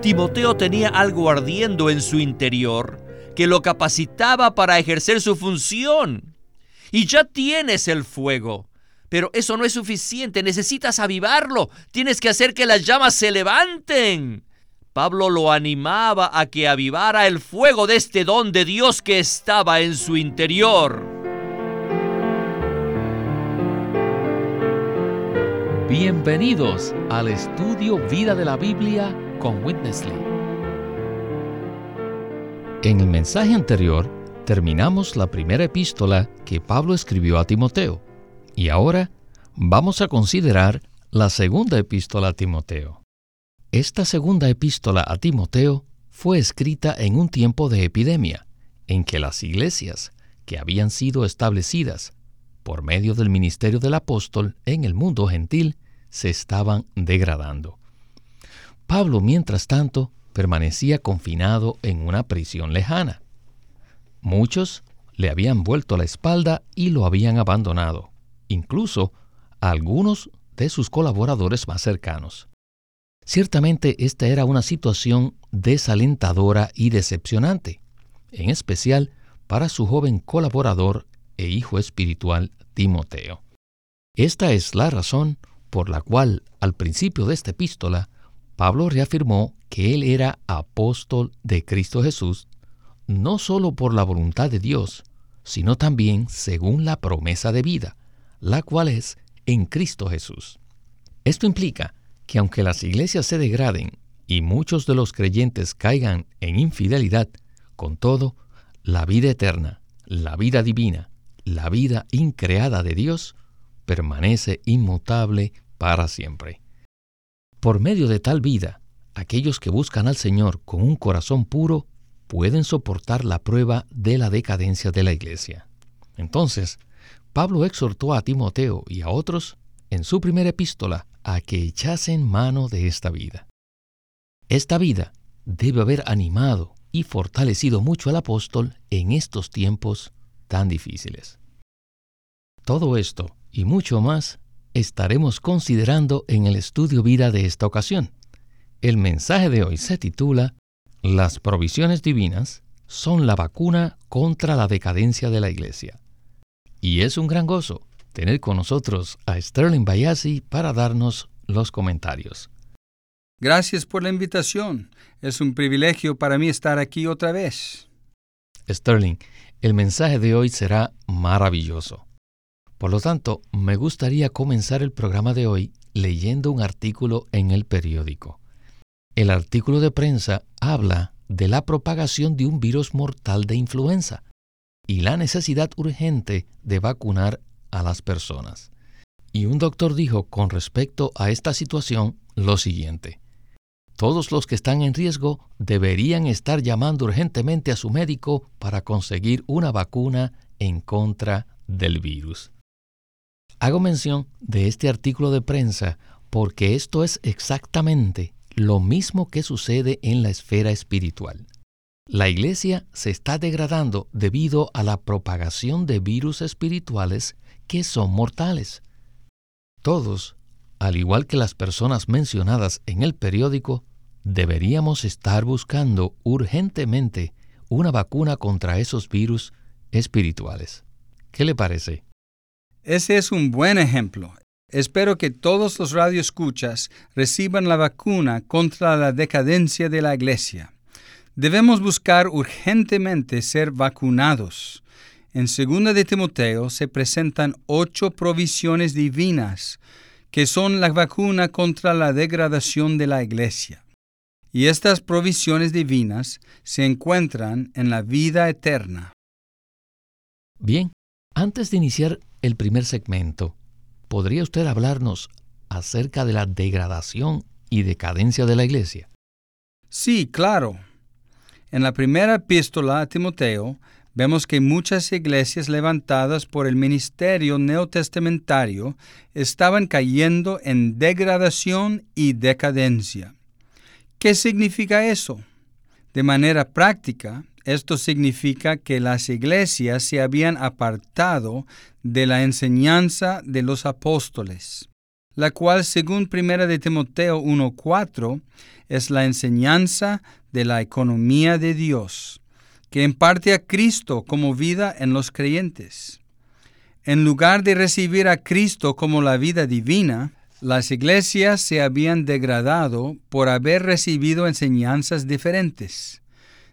Timoteo tenía algo ardiendo en su interior que lo capacitaba para ejercer su función. Y ya tienes el fuego. Pero eso no es suficiente, necesitas avivarlo, tienes que hacer que las llamas se levanten. Pablo lo animaba a que avivara el fuego de este don de Dios que estaba en su interior. Bienvenidos al estudio Vida de la Biblia con Witness Lee. En el mensaje anterior terminamos la primera epístola que Pablo escribió a Timoteo y ahora vamos a considerar la segunda epístola a Timoteo. Esta segunda epístola a Timoteo fue escrita en un tiempo de epidemia, en que las iglesias que habían sido establecidas por medio del ministerio del apóstol en el mundo gentil se estaban degradando. Pablo, mientras tanto, permanecía confinado en una prisión lejana. Muchos le habían vuelto la espalda y lo habían abandonado, incluso algunos de sus colaboradores más cercanos. Ciertamente esta era una situación desalentadora y decepcionante, en especial para su joven colaborador e hijo espiritual Timoteo. Esta es la razón por la cual al principio de esta epístola Pablo reafirmó que él era apóstol de Cristo Jesús, no solo por la voluntad de Dios, sino también según la promesa de vida, la cual es en Cristo Jesús. Esto implica que aunque las iglesias se degraden y muchos de los creyentes caigan en infidelidad, con todo, la vida eterna, la vida divina, la vida increada de Dios, permanece inmutable para siempre. Por medio de tal vida, aquellos que buscan al Señor con un corazón puro pueden soportar la prueba de la decadencia de la iglesia. Entonces, Pablo exhortó a Timoteo y a otros en su primera epístola a que echasen mano de esta vida. Esta vida debe haber animado y fortalecido mucho al apóstol en estos tiempos tan difíciles. Todo esto y mucho más estaremos considerando en el estudio vida de esta ocasión. El mensaje de hoy se titula Las provisiones divinas son la vacuna contra la decadencia de la Iglesia. Y es un gran gozo tener con nosotros a Sterling Bayasi para darnos los comentarios. Gracias por la invitación. Es un privilegio para mí estar aquí otra vez. Sterling, el mensaje de hoy será maravilloso. Por lo tanto, me gustaría comenzar el programa de hoy leyendo un artículo en el periódico. El artículo de prensa habla de la propagación de un virus mortal de influenza y la necesidad urgente de vacunar a las personas. Y un doctor dijo con respecto a esta situación lo siguiente. Todos los que están en riesgo deberían estar llamando urgentemente a su médico para conseguir una vacuna en contra del virus. Hago mención de este artículo de prensa porque esto es exactamente lo mismo que sucede en la esfera espiritual. La iglesia se está degradando debido a la propagación de virus espirituales que son mortales. Todos, al igual que las personas mencionadas en el periódico, deberíamos estar buscando urgentemente una vacuna contra esos virus espirituales. ¿Qué le parece? Ese es un buen ejemplo. Espero que todos los radioescuchas reciban la vacuna contra la decadencia de la Iglesia. Debemos buscar urgentemente ser vacunados. En 2 de Timoteo se presentan ocho provisiones divinas que son la vacuna contra la degradación de la Iglesia. Y estas provisiones divinas se encuentran en la vida eterna. Bien, antes de iniciar el primer segmento, ¿podría usted hablarnos acerca de la degradación y decadencia de la iglesia? Sí, claro. En la primera epístola a Timoteo vemos que muchas iglesias levantadas por el ministerio neotestamentario estaban cayendo en degradación y decadencia. ¿Qué significa eso? De manera práctica, esto significa que las iglesias se habían apartado de la enseñanza de los apóstoles. la cual según 1 de Timoteo 1.4 es la enseñanza de la economía de Dios, que imparte a Cristo como vida en los creyentes. En lugar de recibir a Cristo como la vida divina, las iglesias se habían degradado por haber recibido enseñanzas diferentes.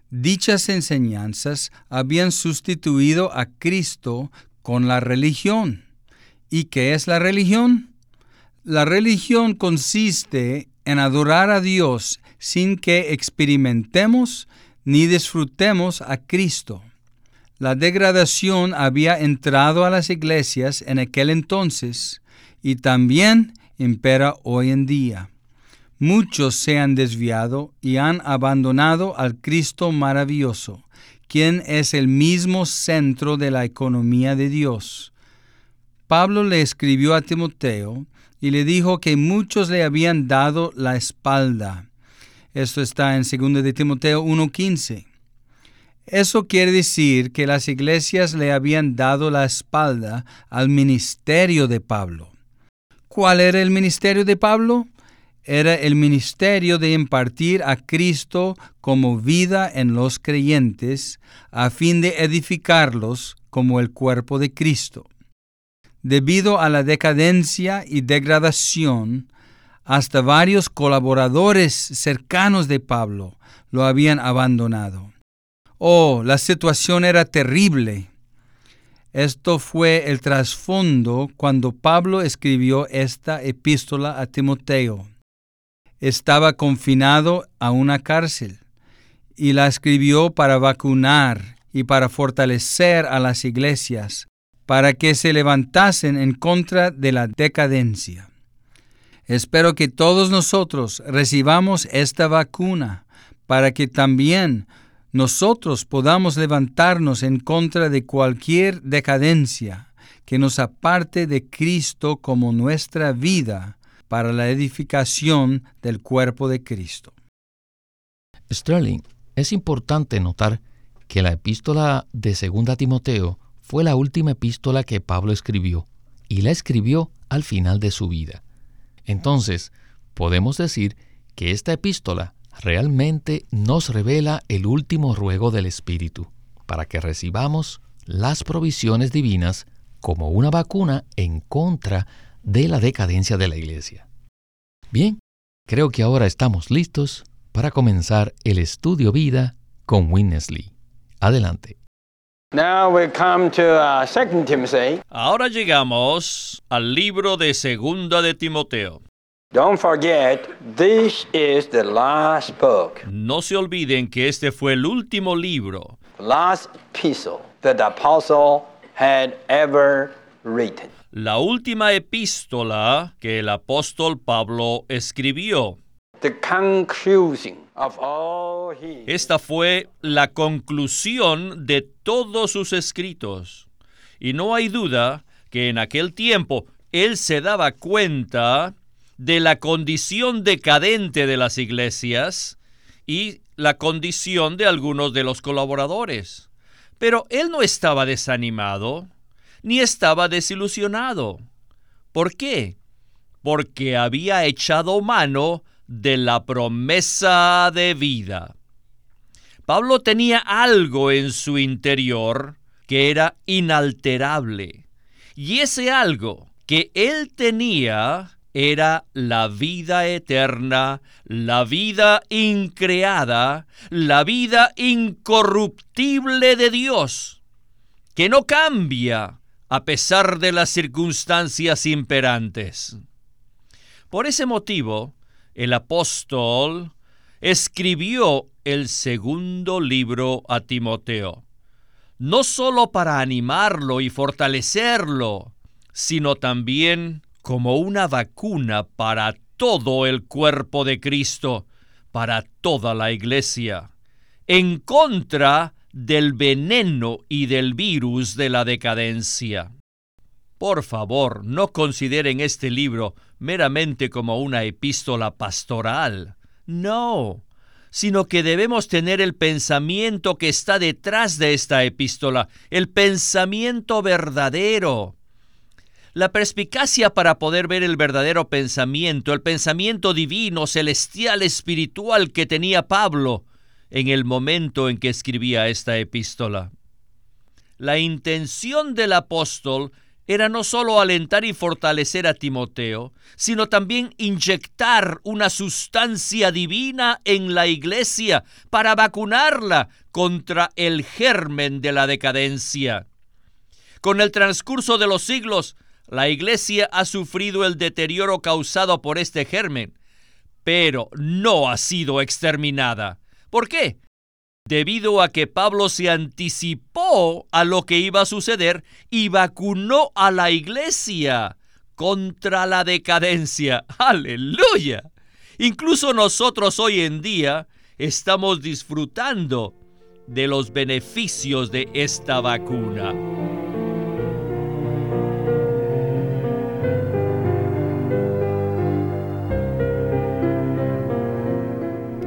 Dichas enseñanzas habían sustituido a Cristo con la religión. ¿Y qué es la religión? La religión consiste en adorar a Dios sin que experimentemos ni disfrutemos a Cristo. La degradación había entrado a las iglesias en aquel entonces y también impera hoy en día. Muchos se han desviado y han abandonado al Cristo maravilloso, quien es el mismo centro de la economía de Dios. Pablo le escribió a Timoteo y le dijo que muchos le habían dado la espalda. Esto está en 2 de Timoteo 1:15. Eso quiere decir que las iglesias le habían dado la espalda al ministerio de Pablo. ¿Cuál era el ministerio de Pablo? Era el ministerio de impartir a Cristo como vida en los creyentes, a fin de edificarlos como el cuerpo de Cristo. Debido a la decadencia y degradación, hasta varios colaboradores cercanos de Pablo lo habían abandonado. Oh, la situación era terrible. Esto fue el trasfondo cuando Pablo escribió esta epístola a Timoteo. Estaba confinado a una cárcel y la escribió para vacunar y para fortalecer a las iglesias, para que se levantasen en contra de la decadencia. Espero que todos nosotros recibamos esta vacuna para que también nosotros podamos levantarnos en contra de cualquier decadencia que nos aparte de Cristo como nuestra vida para la edificación del cuerpo de Cristo. Sterling, es importante notar que la epístola de 2 Timoteo fue la última epístola que Pablo escribió y la escribió al final de su vida. Entonces, podemos decir que esta epístola realmente nos revela el último ruego del Espíritu, para que recibamos las provisiones divinas como una vacuna en contra de la decadencia de la Iglesia. Bien, creo que ahora estamos listos para comenzar el estudio vida con Winnesley. Adelante. Uh, ahora llegamos al libro de Segunda de Timoteo. Don't forget, this is the last book. No se olviden que este fue el último libro. Last epistle that the apostle had ever written. La última epístola que el apóstol Pablo escribió. The conclusion of all his... Esta fue la conclusión de todos sus escritos. Y no hay duda que en aquel tiempo él se daba cuenta de la condición decadente de las iglesias y la condición de algunos de los colaboradores. Pero él no estaba desanimado ni estaba desilusionado. ¿Por qué? Porque había echado mano de la promesa de vida. Pablo tenía algo en su interior que era inalterable. Y ese algo que él tenía era la vida eterna, la vida increada, la vida incorruptible de Dios, que no cambia a pesar de las circunstancias imperantes. Por ese motivo, el apóstol escribió el segundo libro a Timoteo, no sólo para animarlo y fortalecerlo, sino también como una vacuna para todo el cuerpo de Cristo, para toda la iglesia, en contra del veneno y del virus de la decadencia. Por favor, no consideren este libro meramente como una epístola pastoral. No, sino que debemos tener el pensamiento que está detrás de esta epístola, el pensamiento verdadero, La perspicacia para poder ver el verdadero pensamiento, el pensamiento divino, celestial, espiritual que tenía Pablo en el momento en que escribía esta epístola. La intención del apóstol era no solo alentar y fortalecer a Timoteo, sino también inyectar una sustancia divina en la iglesia para vacunarla contra el germen de la decadencia. Con el transcurso de los siglos, la iglesia ha sufrido el deterioro causado por este germen, pero no ha sido exterminada. ¿Por qué? Debido a que Pablo se anticipó a lo que iba a suceder y vacunó a la iglesia contra la decadencia. Aleluya. Incluso nosotros hoy en día estamos disfrutando de los beneficios de esta vacuna.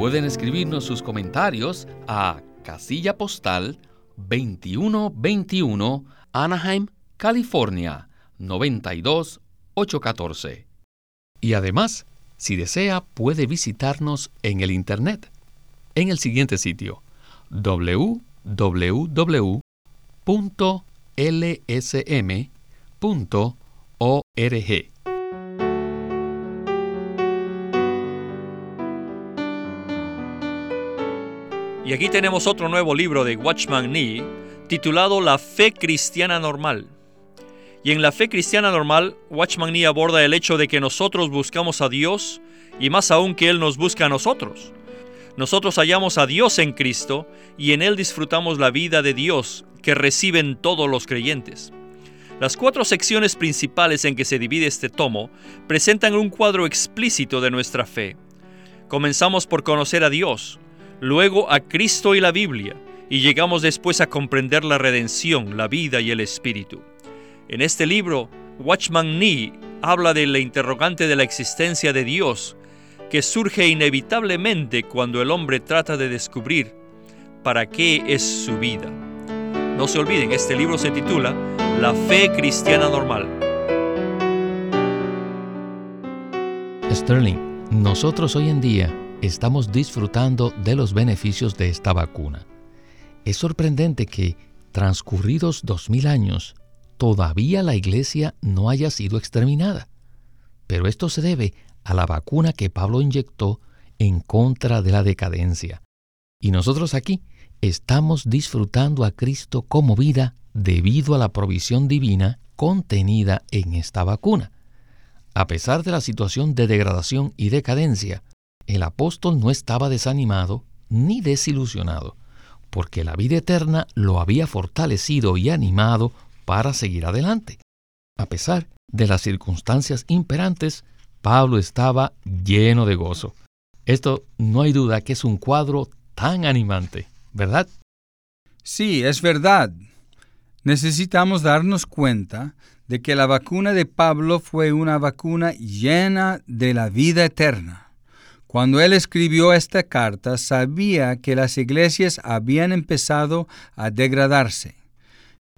Pueden escribirnos sus comentarios a casilla postal 2121 Anaheim, California 92814. Y además, si desea, puede visitarnos en el Internet en el siguiente sitio www.lsm.org. Y aquí tenemos otro nuevo libro de Watchman Nee titulado La fe cristiana normal. Y en la fe cristiana normal, Watchman Nee aborda el hecho de que nosotros buscamos a Dios y más aún que Él nos busca a nosotros. Nosotros hallamos a Dios en Cristo y en Él disfrutamos la vida de Dios que reciben todos los creyentes. Las cuatro secciones principales en que se divide este tomo presentan un cuadro explícito de nuestra fe. Comenzamos por conocer a Dios, luego a Cristo y la Biblia, y llegamos después a comprender la redención, la vida y el espíritu. En este libro, Watchman Nee habla de la interrogante de la existencia de Dios, que surge inevitablemente cuando el hombre trata de descubrir para qué es su vida. No se olviden, este libro se titula La fe cristiana normal. Sterling, nosotros hoy en día estamos disfrutando de los beneficios de esta vacuna. Es sorprendente que, transcurridos dos mil años, todavía la iglesia no haya sido exterminada. Pero esto se debe a la vacuna que Pablo inyectó en contra de la decadencia. Y nosotros aquí estamos disfrutando a Cristo como vida debido a la provisión divina contenida en esta vacuna. A pesar de la situación de degradación y decadencia, el apóstol no estaba desanimado ni desilusionado, porque la vida eterna lo había fortalecido y animado para seguir adelante. A pesar de las circunstancias imperantes, Pablo estaba lleno de gozo. Esto no hay duda que es un cuadro tan animante, ¿verdad? Sí, es verdad. Necesitamos darnos cuenta de que la vacuna de Pablo fue una vacuna llena de la vida eterna. Cuando él escribió esta carta, sabía que las iglesias habían empezado a degradarse.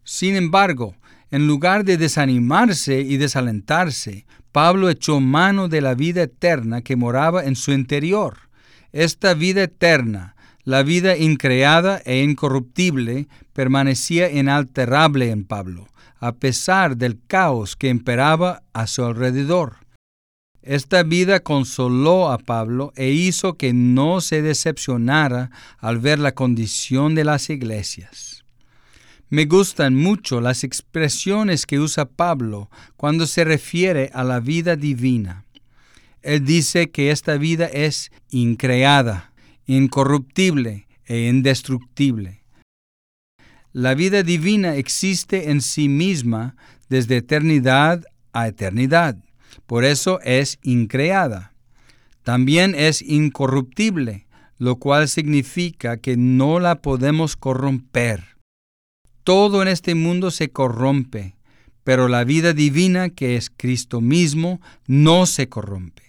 Sin embargo, en lugar de desanimarse y desalentarse, Pablo echó mano de la vida eterna que moraba en su interior. Esta vida eterna, la vida increada e incorruptible, permanecía inalterable en Pablo, a pesar del caos que imperaba a su alrededor. Esta vida consoló a Pablo e hizo que no se decepcionara al ver la condición de las iglesias. Me gustan mucho las expresiones que usa Pablo cuando se refiere a la vida divina. Él dice que esta vida es increada, incorruptible e indestructible. La vida divina existe en sí misma desde eternidad a eternidad. Por eso es increada. También es incorruptible, lo cual significa que no la podemos corromper. Todo en este mundo se corrompe, pero la vida divina, que es Cristo mismo, no se corrompe.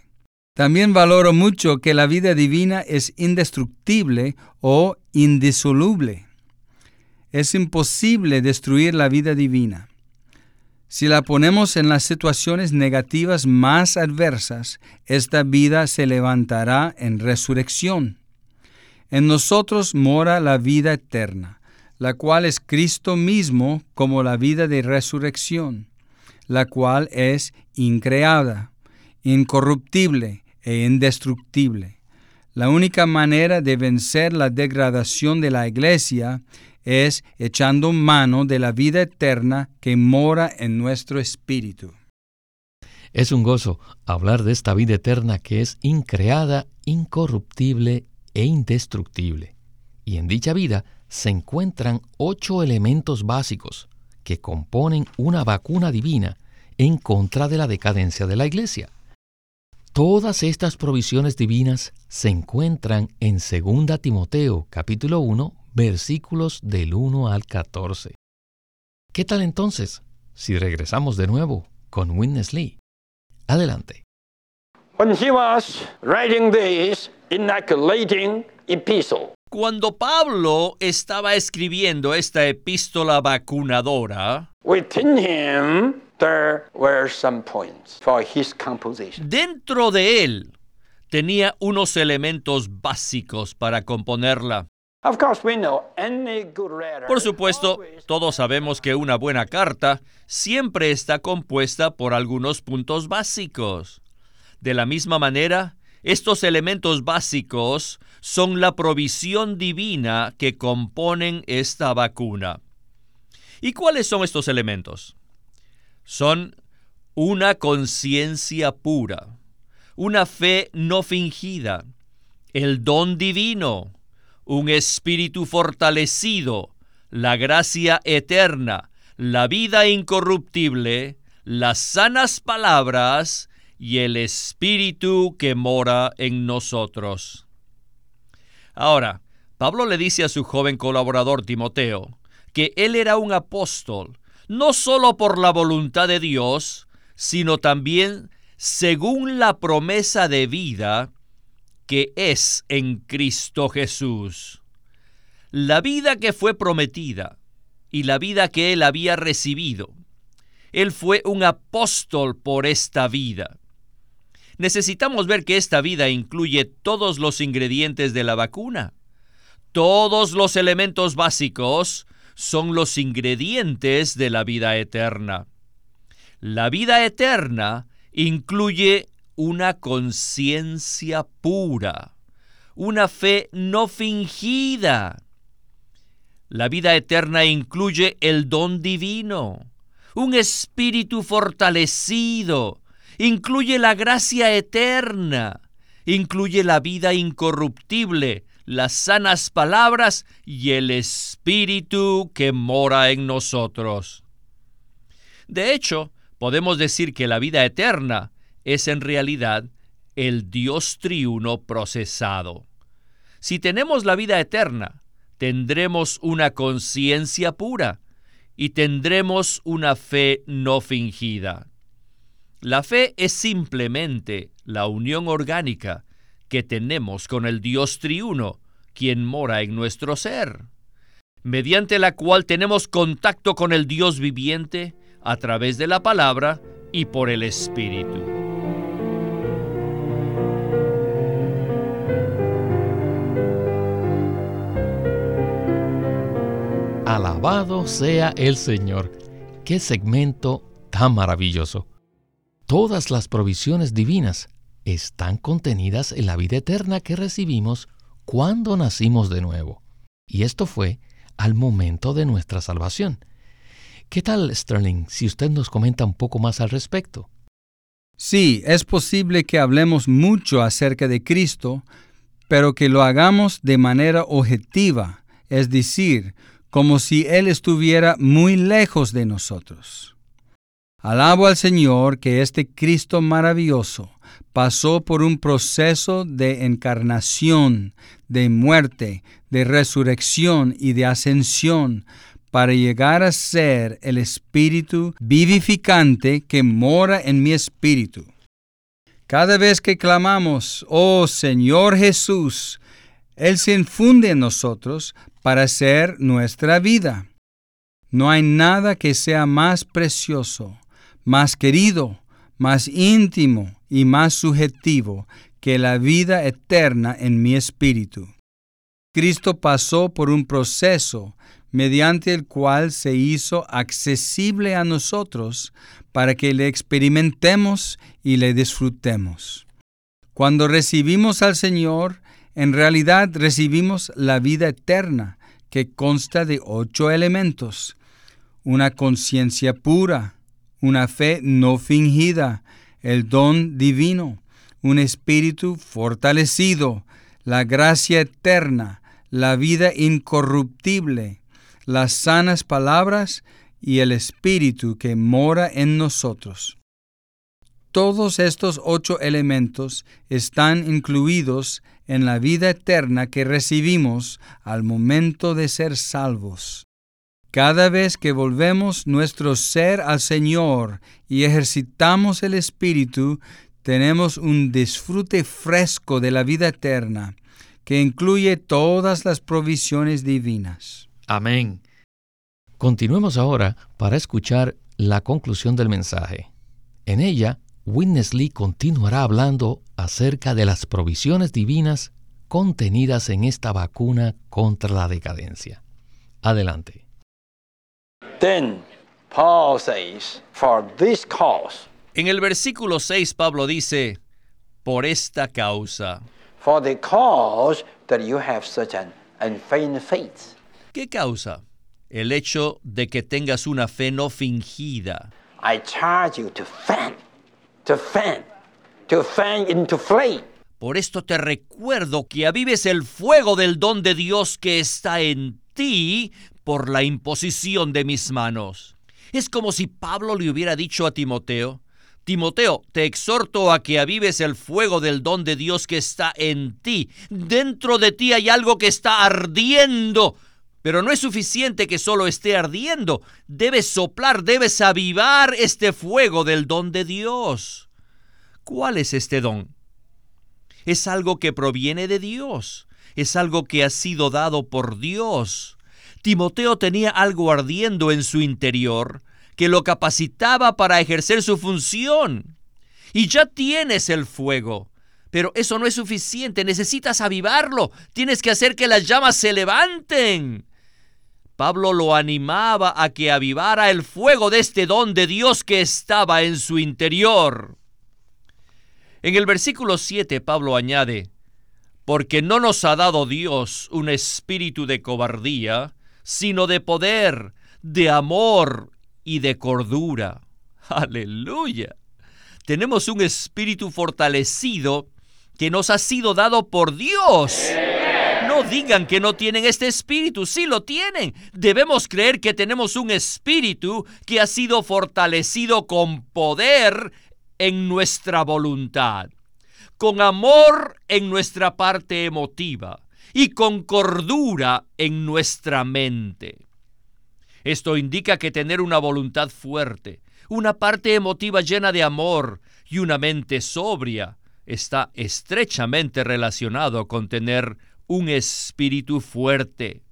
También valoro mucho que la vida divina es indestructible o indisoluble. Es imposible destruir la vida divina. Si la ponemos en las situaciones negativas más adversas, esta vida se levantará en resurrección. En nosotros mora la vida eterna, la cual es Cristo mismo como la vida de resurrección, la cual es increada, incorruptible e indestructible. La única manera de vencer la degradación de la iglesia es echando mano de la vida eterna que mora en nuestro espíritu. Es un gozo hablar de esta vida eterna que es increada, incorruptible e indestructible. Y en dicha vida se encuentran ocho elementos básicos que componen una vacuna divina en contra de la decadencia de la iglesia. Todas estas provisiones divinas se encuentran en 2 Timoteo capítulo 1 versículos del 1 al 14. ¿Qué tal entonces si regresamos de nuevo con Witness Lee? Adelante. When he was writing this inoculating epistle, Cuando Pablo estaba escribiendo esta epístola vacunadora, within him there were some points for his composition. dentro de él tenía unos elementos básicos para componerla. Por supuesto, todos sabemos que una buena carta siempre está compuesta por algunos puntos básicos. De la misma manera, estos elementos básicos son la provisión divina que componen esta vacuna. ¿Y cuáles son estos elementos? Son una conciencia pura, una fe no fingida, el don divino, un espíritu fortalecido, la gracia eterna, la vida incorruptible, las sanas palabras y el espíritu que mora en nosotros. Ahora, Pablo le dice a su joven colaborador Timoteo que él era un apóstol, no solo por la voluntad de Dios, sino también según la promesa de vida que es en Cristo Jesús. La vida que fue prometida y la vida que él había recibido. Él fue un apóstol por esta vida. Necesitamos ver que esta vida incluye todos los ingredientes de la vacuna. Todos los elementos básicos son los ingredientes de la vida eterna. La vida eterna incluye una conciencia pura, una fe no fingida. La vida eterna incluye el don divino, un espíritu fortalecido, incluye la gracia eterna, incluye la vida incorruptible, las sanas palabras y el espíritu que mora en nosotros. De hecho, podemos decir que la vida eterna es en realidad el Dios triuno procesado. Si tenemos la vida eterna, tendremos una conciencia pura y tendremos una fe no fingida. La fe es simplemente la unión orgánica que tenemos con el Dios triuno, quien mora en nuestro ser, mediante la cual tenemos contacto con el Dios viviente a través de la palabra y por el Espíritu. Alabado sea el Señor. Qué segmento tan maravilloso. Todas las provisiones divinas están contenidas en la vida eterna que recibimos cuando nacimos de nuevo. Y esto fue al momento de nuestra salvación. ¿Qué tal, Sterling, si usted nos comenta un poco más al respecto? Sí, es posible que hablemos mucho acerca de Cristo, pero que lo hagamos de manera objetiva, es decir, como si Él estuviera muy lejos de nosotros. Alabo al Señor que este Cristo maravilloso pasó por un proceso de encarnación, de muerte, de resurrección y de ascensión para llegar a ser el Espíritu vivificante que mora en mi espíritu. Cada vez que clamamos, oh Señor Jesús, Él se infunde en nosotros para ser nuestra vida. No hay nada que sea más precioso más querido, más íntimo y más subjetivo que la vida eterna en mi espíritu. Cristo pasó por un proceso mediante el cual se hizo accesible a nosotros para que le experimentemos y le disfrutemos. Cuando recibimos al Señor, en realidad recibimos la vida eterna, que consta de ocho elementos. Una conciencia pura, una fe no fingida, el don divino, un espíritu fortalecido, la gracia eterna, la vida incorruptible, las sanas palabras y el espíritu que mora en nosotros. Todos estos ocho elementos están incluidos en la vida eterna que recibimos al momento de ser salvos. Cada vez que volvemos nuestro ser al Señor y ejercitamos el Espíritu, tenemos un disfrute fresco de la vida eterna, que incluye todas las provisiones divinas. Amén. Continuemos ahora para escuchar la conclusión del mensaje. En ella, Witness Lee continuará hablando acerca de las provisiones divinas contenidas en esta vacuna contra la decadencia. Adelante. Then Paul says, For this cause, En el versículo 6 Pablo dice, por esta causa. for the cause that you have such an unfeigned faith. ¿Qué causa? El hecho de que tengas una fe no fingida. I charge you to fan, Por esto te recuerdo que avives el fuego del don de Dios que está en ti por la imposición de mis manos. Es como si Pablo le hubiera dicho a Timoteo, Timoteo, te exhorto a que avives el fuego del don de Dios que está en ti. Dentro de ti hay algo que está ardiendo. Pero no es suficiente que solo esté ardiendo. Debes soplar, debes avivar este fuego del don de Dios. ¿Cuál es este don? Es algo que proviene de Dios. Es algo que ha sido dado por Dios. Timoteo tenía algo ardiendo en su interior que lo capacitaba para ejercer su función. Y ya tienes el fuego. Pero eso no es suficiente, necesitas avivarlo, tienes que hacer que las llamas se levanten. Pablo lo animaba a que avivara el fuego de este don de Dios que estaba en su interior. En el versículo 7 Pablo añade, porque no nos ha dado Dios un espíritu de cobardía, sino de poder, de amor y de cordura. Aleluya. Tenemos un espíritu fortalecido que nos ha sido dado por Dios. No digan que no tienen este espíritu, sí lo tienen. Debemos creer que tenemos un espíritu que ha sido fortalecido con poder en nuestra voluntad, con amor en nuestra parte emotiva y con cordura en nuestra mente. Esto indica que tener una voluntad fuerte, una parte emotiva llena de amor y una mente sobria está estrechamente relacionado con tener un espíritu fuerte,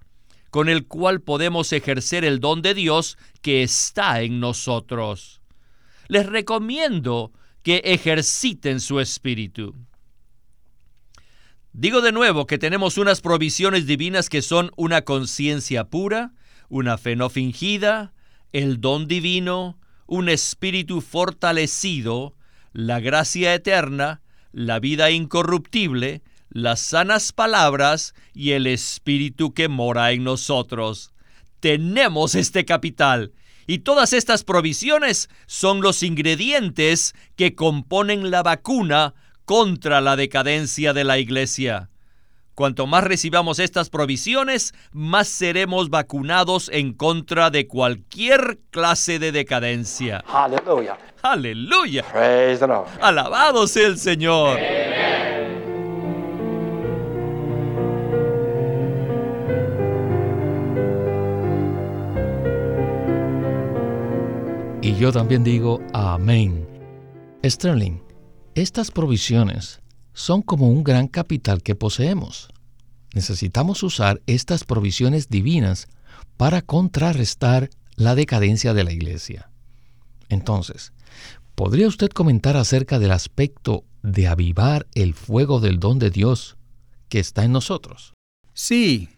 con el cual podemos ejercer el don de Dios que está en nosotros. Les recomiendo que ejerciten su espíritu. Digo de nuevo que tenemos unas provisiones divinas que son una conciencia pura, una fe no fingida, el don divino, un espíritu fortalecido, la gracia eterna, la vida incorruptible, las sanas palabras y el espíritu que mora en nosotros. Tenemos este capital y todas estas provisiones son los ingredientes que componen la vacuna contra la decadencia de la iglesia. Cuanto más recibamos estas provisiones, más seremos vacunados en contra de cualquier clase de decadencia. Aleluya. Lord. Alabado sea el Señor. Y yo también digo amén. Sterling, estas provisiones son como un gran capital que poseemos. Necesitamos usar estas provisiones divinas para contrarrestar la decadencia de la iglesia. Entonces, ¿Podría usted comentar acerca del aspecto de avivar el fuego del don de Dios que está en nosotros? Sí,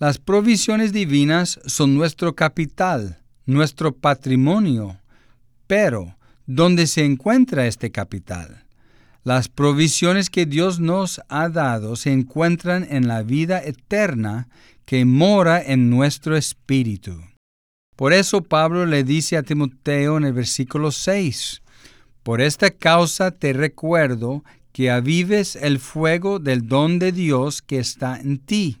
las provisiones divinas son nuestro capital, nuestro patrimonio, pero ¿dónde se encuentra este capital? Las provisiones que Dios nos ha dado se encuentran en la vida eterna que mora en nuestro espíritu. Por eso Pablo le dice a Timoteo en el versículo 6, Por esta causa te recuerdo que avives el fuego del don de Dios que está en ti.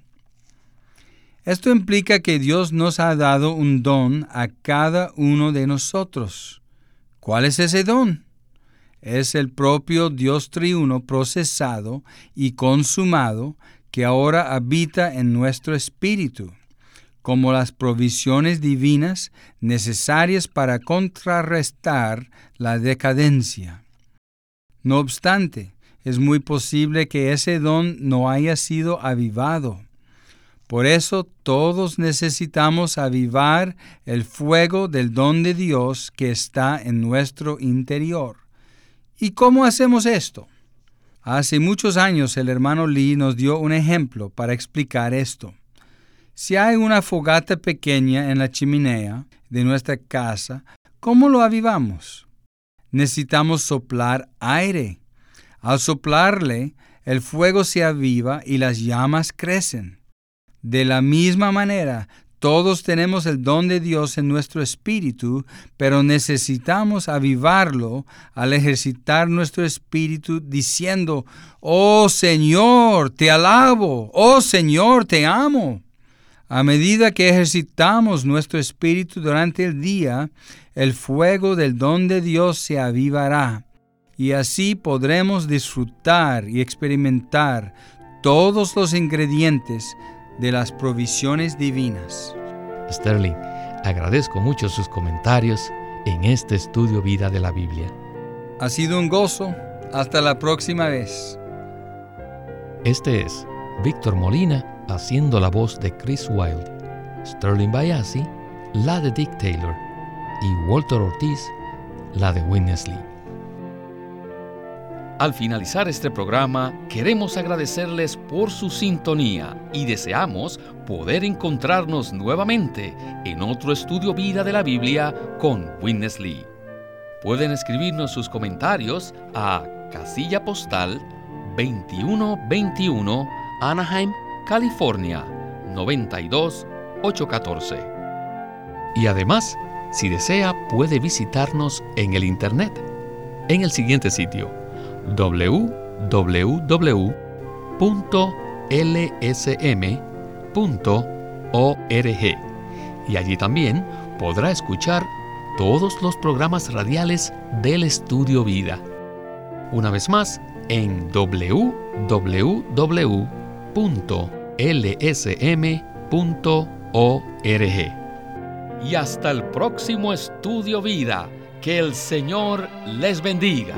Esto implica que Dios nos ha dado un don a cada uno de nosotros. ¿Cuál es ese don? Es el propio Dios triuno procesado y consumado que ahora habita en nuestro espíritu, como las provisiones divinas necesarias para contrarrestar la decadencia. No obstante, es muy posible que ese don no haya sido avivado por eso todos necesitamos avivar el fuego del don de Dios que está en nuestro interior. ¿Y cómo hacemos esto? Hace muchos años el hermano Lee nos dio un ejemplo para explicar esto. Si hay una fogata pequeña en la chimenea de nuestra casa, ¿cómo lo avivamos? Necesitamos soplar aire. Al soplarle, el fuego se aviva y las llamas crecen. De la misma manera, todos tenemos el don de Dios en nuestro espíritu, pero necesitamos avivarlo al ejercitar nuestro espíritu diciendo, Oh Señor, te alabo, oh Señor, te amo. A medida que ejercitamos nuestro espíritu durante el día, el fuego del don de Dios se avivará, y así podremos disfrutar y experimentar todos los ingredientes de las provisiones divinas. Sterling, agradezco mucho sus comentarios en este estudio vida de la Biblia. Ha sido un gozo. Hasta la próxima vez. Este es Víctor Molina haciendo la voz de Chris Wilde, Sterling Bayasi, la de Dick Taylor y Walter Ortiz, la de Witness Lee. Al finalizar este programa, queremos agradecerles por su sintonía y deseamos poder encontrarnos nuevamente en otro estudio vida de la Biblia con Witness Lee. Pueden escribirnos sus comentarios a casilla postal 2121 Anaheim, California 92814. Y además, si desea, puede visitarnos en el internet en el siguiente sitio www.lsm.org y allí también podrá escuchar todos los programas radiales del Estudio Vida. Una vez más, en www.lsm.org. Y hasta el próximo Estudio Vida. Que el Señor les bendiga.